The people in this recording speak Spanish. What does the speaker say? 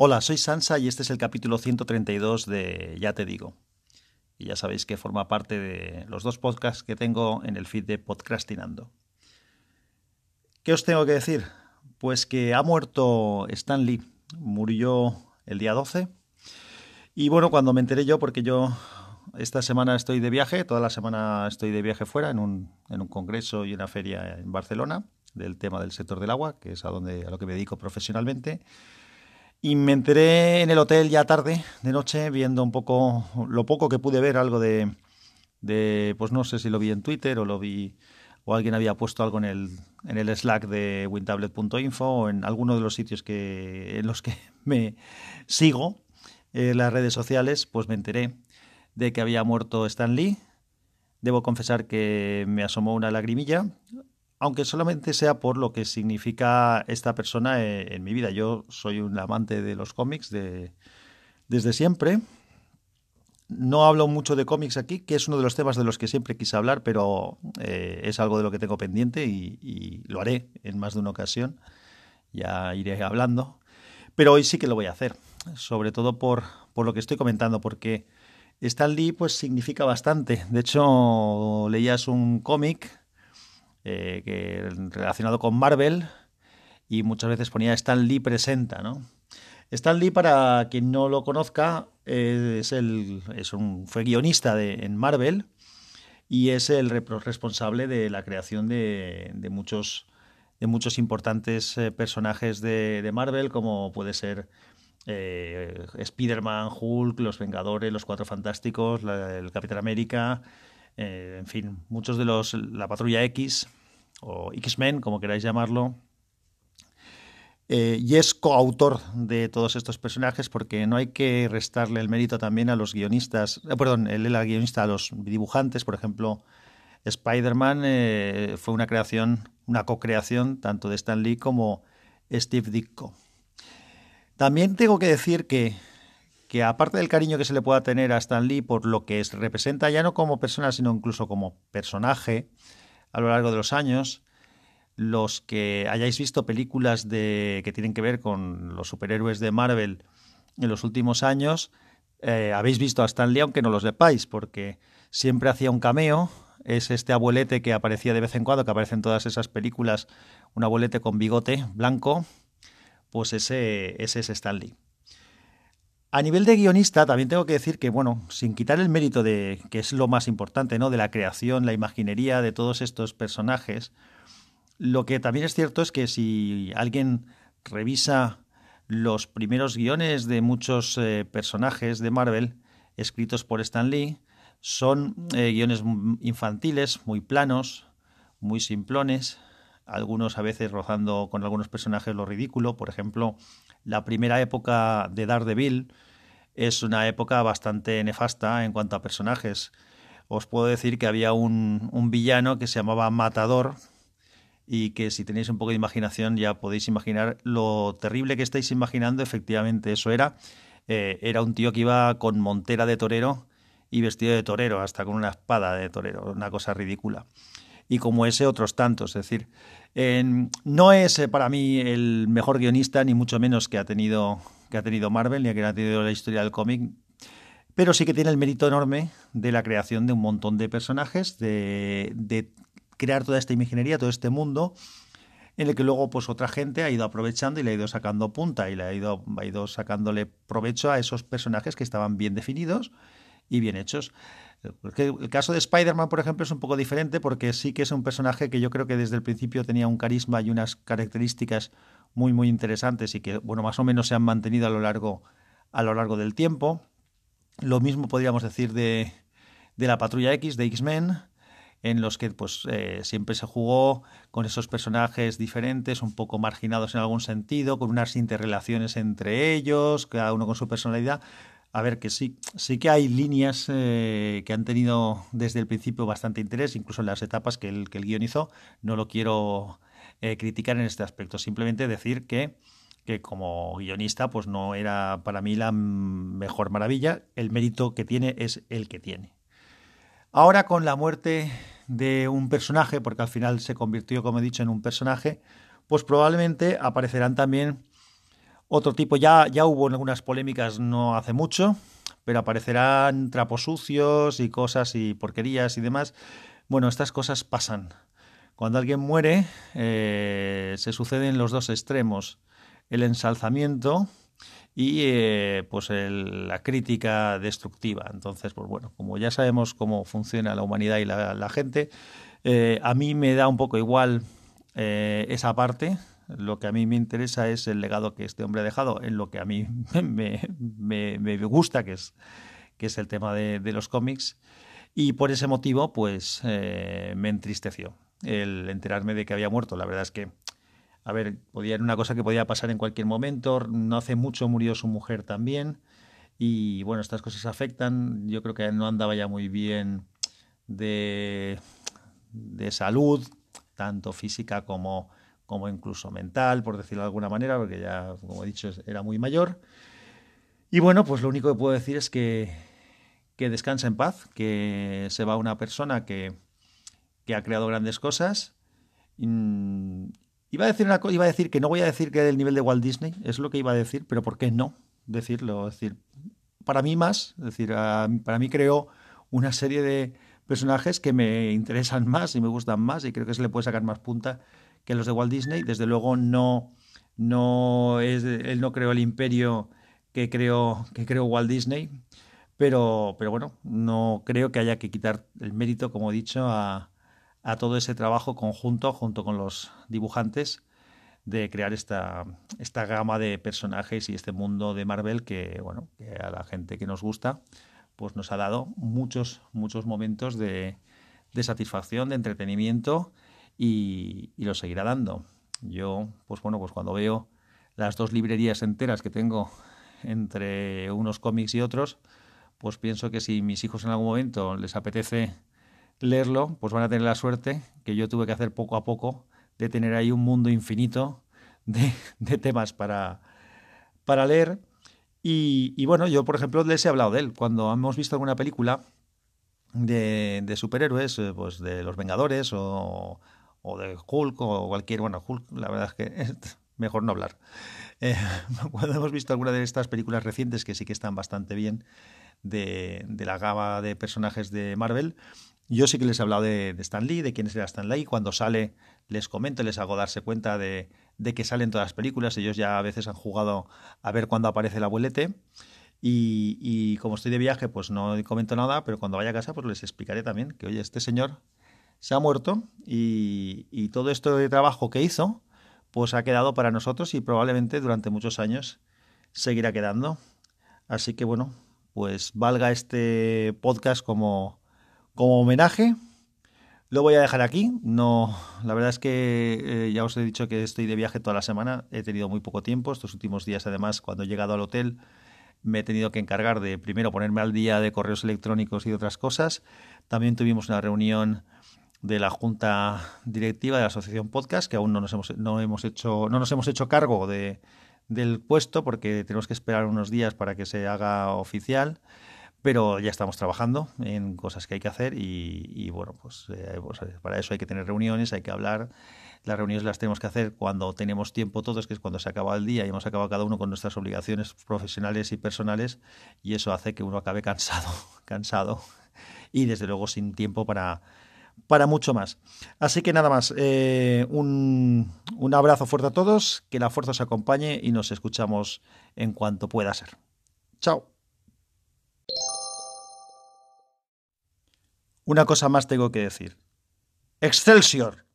Hola, soy Sansa y este es el capítulo 132 de Ya te digo. Y ya sabéis que forma parte de los dos podcasts que tengo en el feed de Podcastinando. ¿Qué os tengo que decir? Pues que ha muerto Stan Lee. Murió el día 12. Y bueno, cuando me enteré yo, porque yo esta semana estoy de viaje, toda la semana estoy de viaje fuera, en un, en un congreso y una feria en Barcelona, del tema del sector del agua, que es a, donde, a lo que me dedico profesionalmente. Y me enteré en el hotel ya tarde, de noche, viendo un poco, lo poco que pude ver, algo de, de pues no sé si lo vi en Twitter o lo vi, o alguien había puesto algo en el, en el Slack de wintablet.info o en alguno de los sitios que, en los que me sigo, en las redes sociales, pues me enteré de que había muerto Stan Lee. Debo confesar que me asomó una lagrimilla, aunque solamente sea por lo que significa esta persona eh, en, mi vida. Yo soy un amante de los cómics de, desde siempre. No hablo mucho de cómics aquí, que es uno de los temas de los que siempre quise hablar, pero eh, es algo de lo que tengo pendiente y, lo haré en más de una ocasión. Ya iré hablando. Pero hoy sí que lo voy a hacer, sobre todo por, por lo que estoy comentando, porque Stan Lee pues significa bastante. De hecho, leías un cómic eh, que, relacionado con Marvel y muchas veces ponía Stan Lee presenta, ¿no? Stan Lee, para quien no lo conozca, es, el, es un, fue guionista de, en Marvel y es el responsable de la creación de, muchos, de muchos importantes eh, personajes de, Marvel, como puede ser eh, Spider-Man, Hulk, Los Vengadores, Los Cuatro Fantásticos, el Capitán América, eh, en fin, muchos de los, la Patrulla X o X-Men, como queráis llamarlo, eh, y es coautor de todos estos personajes porque no hay que restarle el mérito también a los guionistas, eh, perdón, él era guionista a los dibujantes, por ejemplo, Spider-Man eh, fue una creación, una co-creación tanto de Stan Lee como Steve Ditko. También tengo que decir que que aparte del cariño que se le pueda tener a Stan Lee por lo que representa ya no como persona, sino incluso como personaje a lo largo de los años, los que hayáis visto películas de, que tienen que ver con los superhéroes de Marvel en los últimos años, eh, habéis visto a Stan Lee, aunque no lo sepáis, porque siempre hacía un cameo. Es este abuelete que aparecía de vez en cuando, que aparece en todas esas películas, un abuelete con bigote blanco, pues ese, ese es Stan Lee. A nivel de guionista, también tengo que decir que, bueno, sin quitar el mérito de que es lo más importante, ¿no? De la creación, la imaginería de todos estos personajes, lo que también es cierto es que si alguien revisa los primeros guiones de muchos eh, personajes de Marvel escritos por Stan Lee, son eh, guiones infantiles, muy planos, muy simplones, algunos a veces rozando con algunos personajes lo ridículo. Por ejemplo, la primera época de Daredevil es una época bastante nefasta en cuanto a personajes. Os puedo decir que había un, un villano que se llamaba Matador y que si tenéis un poco de imaginación ya podéis imaginar lo terrible que estáis imaginando. Efectivamente, eso era. Eh, era un tío que iba con montera de torero y vestido de torero, hasta con una espada de torero, una cosa ridícula y como ese otros tantos. Es decir, no es eh, para mí el mejor guionista, ni mucho menos que ha tenido, que ha tenido Marvel, ni que ha tenido la historia del cómic, pero sí que tiene el mérito enorme de la creación de un montón de personajes, de, de crear toda esta imaginería, todo este mundo, en el que luego pues otra gente ha ido aprovechando y le ha ido sacando punta y le ha ido, ha ido sacándole provecho a esos personajes que estaban bien definidos y bien hechos. El caso de Spider-Man, por ejemplo, es un poco diferente porque sí que es un personaje que yo creo que desde el principio tenía un carisma y unas características muy, muy interesantes y que, bueno, más o menos se han mantenido a lo largo, a lo largo del tiempo. Lo mismo podríamos decir de, de la Patrulla X, de X-Men, en los que pues eh, siempre se jugó con esos personajes diferentes, un poco marginados en algún sentido, con unas interrelaciones entre ellos, cada uno con su personalidad, a ver, que sí, sí que hay líneas eh, que han tenido desde el principio bastante interés, incluso en las etapas que el, que el guionizó. No lo quiero eh, criticar en este aspecto, simplemente decir que, que como guionista pues no era para mí la mejor maravilla. El mérito que tiene es el que tiene. Ahora con la muerte de un personaje, porque al final se convirtió, como he dicho, en un personaje, pues probablemente aparecerán también Otro tipo, ya, ya hubo algunas polémicas no hace mucho, pero aparecerán trapos sucios y cosas y porquerías y demás. Bueno, estas cosas pasan. Cuando alguien muere, eh, se suceden los dos extremos. El ensalzamiento y eh, pues la crítica destructiva. Entonces, pues bueno, como ya sabemos cómo funciona la humanidad y la, gente, eh, a mí me da un poco igual esa parte lo que a mí me interesa es el legado que este hombre ha dejado en lo que a mí me, gusta, que es, que es el tema de, los cómics. Y por ese motivo, pues eh, me entristeció el enterarme de que había muerto. La verdad es que, a ver, podía era una cosa que podía pasar en cualquier momento. No hace mucho murió su mujer también. Y bueno, estas cosas afectan. Yo creo que no andaba ya muy bien de, de salud, tanto física como, como incluso mental, por decirlo de alguna manera, porque ya, como he dicho, era muy mayor. Y bueno, pues lo único que puedo decir es que, que descansa en paz, que se va una persona que, que ha creado grandes cosas. Mm, iba, a decir una, iba a decir que no voy a decir que del nivel de Walt Disney, es lo que iba a decir, pero ¿por qué no decirlo? Decir, para mí más, es decir, para mí creó una serie de personajes que me interesan más y me gustan más y creo que se le puede sacar más punta que los de Walt Disney. Desde luego no, no es, él no creó el imperio que creó, que creó Walt Disney, pero, pero bueno, no creo que haya que quitar el mérito, como he dicho, a, a todo ese trabajo conjunto junto con los dibujantes de crear esta, esta gama de personajes y este mundo de Marvel que, bueno, que a la gente que nos gusta, pues nos ha dado muchos, muchos momentos de, de satisfacción, de entretenimiento y, lo seguirá dando. Yo, pues bueno, pues cuando veo las dos librerías enteras que tengo entre unos cómics y otros, pues pienso que si mis hijos en algún momento les apetece leerlo, pues van a tener la suerte que yo tuve que hacer poco a poco de tener ahí un mundo infinito de, temas para, para leer. Y, bueno, yo por ejemplo les he hablado de él. Cuando hemos visto alguna película de, de superhéroes, eh, pues de los Vengadores o, o de Hulk o cualquier, bueno, Hulk, la verdad es que es mejor no hablar. Eh, cuando hemos visto alguna de estas películas recientes que sí que están bastante bien de, la gama de personajes de Marvel, yo sí que les he hablado de, Stan Lee, de quién es Stan Lee, cuando sale les comento, les hago darse cuenta de, de que salen todas las películas, ellos ya a veces han jugado a ver cuándo aparece el abuelete. Y, y, como estoy de viaje, pues no comento nada, pero cuando vaya a casa, pues les explicaré también que, oye, este señor se ha muerto y, todo esto de trabajo que hizo, pues ha quedado para nosotros y probablemente durante muchos años seguirá quedando. Así que bueno, pues valga este podcast como, como homenaje. Lo voy a dejar aquí. No, la verdad es que eh, ya os he dicho que estoy de viaje toda la semana. He tenido muy poco tiempo. Estos últimos días, además, cuando he llegado al hotel, me he tenido que encargar de primero ponerme al día de correos electrónicos y de otras cosas. También tuvimos una reunión de la junta directiva de la asociación podcast que aún no nos hemos no hemos hecho no nos hemos hecho cargo de, del puesto porque tenemos que esperar unos días para que se haga oficial pero ya estamos trabajando en cosas que hay que hacer y, bueno pues, eh, pues, para eso hay que tener reuniones hay que hablar. Las reuniones las tenemos que hacer cuando tenemos tiempo todos, que es cuando se acaba el día y hemos acabado cada uno con nuestras obligaciones profesionales y personales, y eso hace que uno acabe cansado, cansado y desde luego sin tiempo para, para mucho más. Así que nada más, eh, un, un abrazo fuerte a todos, que la fuerza os acompañe y nos escuchamos en cuanto pueda ser. Chao. Una cosa más tengo que decir. Excelsior.